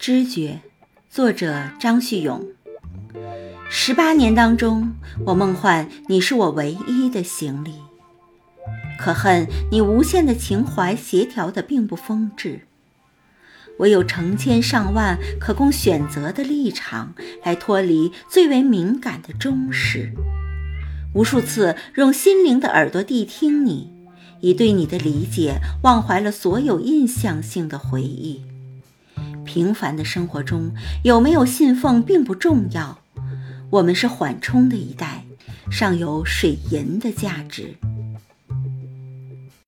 知觉，作者张旭勇。十八年当中，我梦幻你是我唯一的行李，可恨你无限的情怀协调的并不丰致。我有成千上万可供选择的立场，来脱离最为敏感的忠实。无数次用心灵的耳朵谛听你，以对你的理解忘怀了所有印象性的回忆。平凡的生活中有没有信奉并不重要，我们是缓冲的一代，尚有水银的价值。